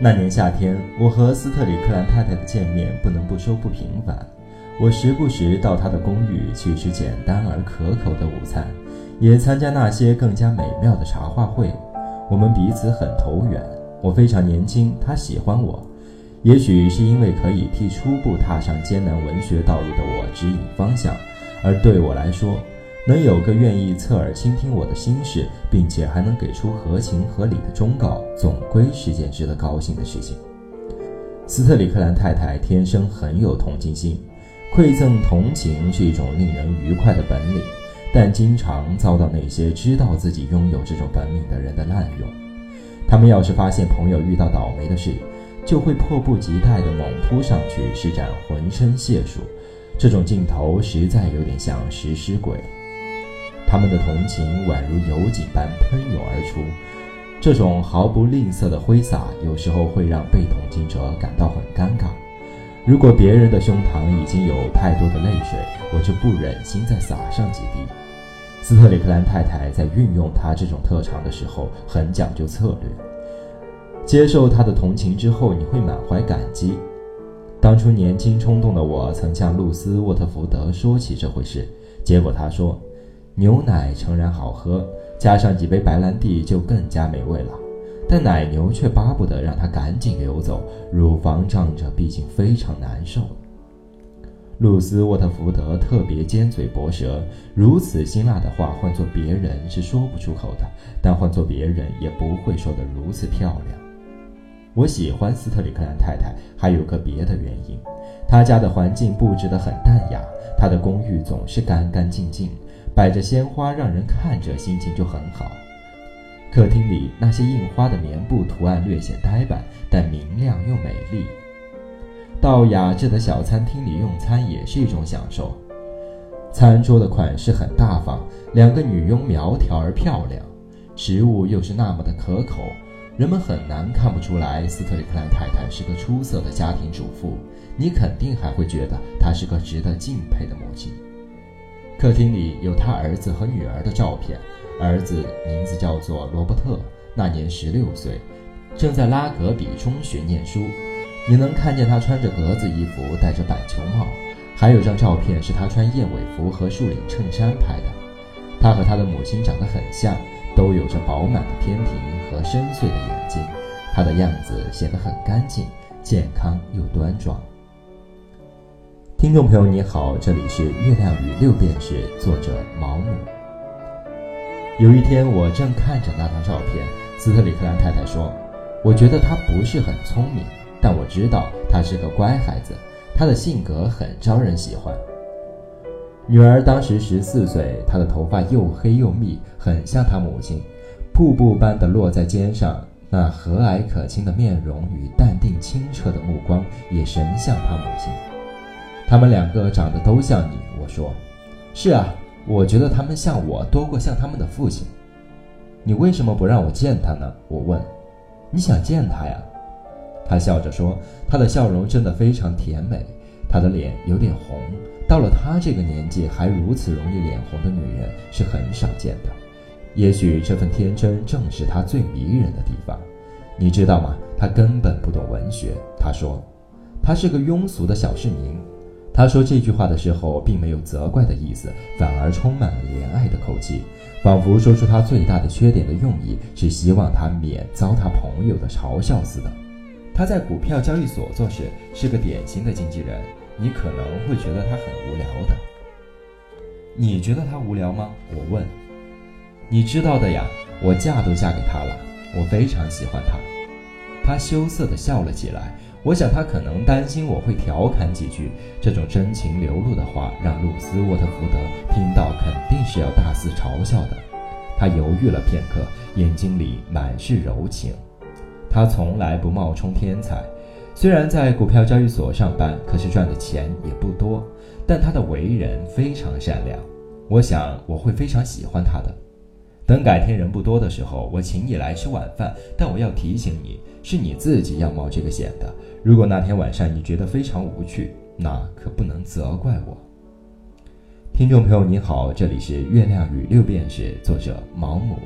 那年夏天，我和斯特里克兰太太的见面不能不说不平凡。我时不时到她的公寓去吃简单而可口的午餐，也参加那些更加美妙的茶话会。我们彼此很投缘。我非常年轻，她喜欢我，也许是因为可以替初步踏上艰难文学道路的我指引方向，而对我来说。能有个愿意侧耳倾听我的心事，并且还能给出合情合理的忠告，总归是件值得高兴的事情。斯特里克兰太太天生很有同情心，馈赠同情是一种令人愉快的本领，但经常遭到那些知道自己拥有这种本领的人的滥用。他们要是发现朋友遇到倒霉的事，就会迫不及待地猛扑上去施展浑身解数，这种劲头实在有点像食尸鬼。他们的同情宛如油井般喷涌而出，这种毫不吝啬的挥洒，有时候会让被同情者感到很尴尬。如果别人的胸膛已经有太多的泪水，我就不忍心再洒上几滴。斯特里克兰太太在运用她这种特长的时候，很讲究策略。接受她的同情之后，你会满怀感激。当初年轻冲动的我，曾向露丝·沃特福德说起这回事，结果她说。牛奶诚然好喝，加上几杯白兰地就更加美味了。但奶牛却巴不得让它赶紧流走，乳房胀着，毕竟非常难受。露丝·沃特福德特别尖嘴薄舌，如此辛辣的话，换做别人是说不出口的，但换做别人也不会说得如此漂亮。我喜欢斯特里克兰太太，还有个别的原因，她家的环境布置得很淡雅，她的公寓总是干干净净。摆着鲜花，让人看着心情就很好。客厅里那些印花的棉布图案略显呆板，但明亮又美丽。到雅致的小餐厅里用餐也是一种享受。餐桌的款式很大方，两个女佣苗条而漂亮，食物又是那么的可口，人们很难看不出来斯特里克兰太太是个出色的家庭主妇。你肯定还会觉得她是个值得敬佩的母亲。客厅里有他儿子和女儿的照片，儿子名字叫做罗伯特，那年十六岁，正在拉格比中学念书。你能看见他穿着格子衣服，戴着板球帽。还有张照片是他穿燕尾服和竖领衬衫拍的。他和他的母亲长得很像，都有着饱满的天庭和深邃的眼睛。他的样子显得很干净、健康又端庄。听众朋友你好，这里是月亮与六便士，作者毛姆。有一天，我正看着那张照片，斯特里克兰太太说：“我觉得他不是很聪明，但我知道他是个乖孩子，他的性格很招人喜欢。”女儿当时十四岁，她的头发又黑又密，很像她母亲，瀑布般的落在肩上，那和蔼可亲的面容与淡定清澈的目光也神像她母亲。他们两个长得都像你，我说，是啊，我觉得他们像我多过像他们的父亲。你为什么不让我见他呢？我问。你想见他呀？他笑着说，他的笑容真的非常甜美，他的脸有点红。到了他这个年纪还如此容易脸红的女人是很少见的。也许这份天真正是他最迷人的地方。你知道吗？他根本不懂文学。他说，他是个庸俗的小市民。他说这句话的时候，并没有责怪的意思，反而充满了怜爱的口气，仿佛说出他最大的缺点的用意是希望他免遭他朋友的嘲笑似的。他在股票交易所做事，是个典型的经纪人。你可能会觉得他很无聊的。你觉得他无聊吗？我问。你知道的呀，我嫁都嫁给他了，我非常喜欢他。他羞涩地笑了起来。我想他可能担心我会调侃几句，这种真情流露的话让露丝·沃特福德听到肯定是要大肆嘲笑的。他犹豫了片刻，眼睛里满是柔情。他从来不冒充天才，虽然在股票交易所上班，可是赚的钱也不多。但他的为人非常善良，我想我会非常喜欢他的。等改天人不多的时候，我请你来吃晚饭。但我要提醒你，是你自己要冒这个险的。如果那天晚上你觉得非常无趣，那可不能责怪我。听众朋友你好，这里是月亮与六便士，作者毛姆。